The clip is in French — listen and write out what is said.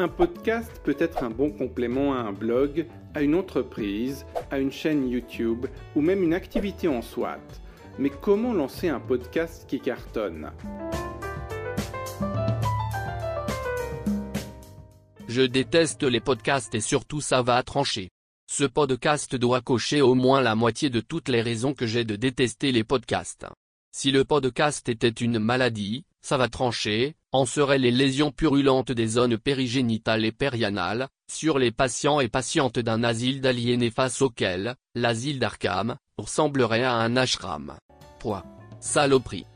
Un podcast peut être un bon complément à un blog, à une entreprise, à une chaîne YouTube ou même une activité en soi. Mais comment lancer un podcast qui cartonne? Je déteste les podcasts et surtout ça va trancher. Ce podcast doit cocher au moins la moitié de toutes les raisons que j'ai de détester les podcasts. Si le podcast était une maladie, ça va trancher, en seraient les lésions purulentes des zones périgénitales et périanales, sur les patients et patientes d'un asile d'aliénés face auquel, l'asile d'Arkham, ressemblerait à un ashram. Point. Saloperie.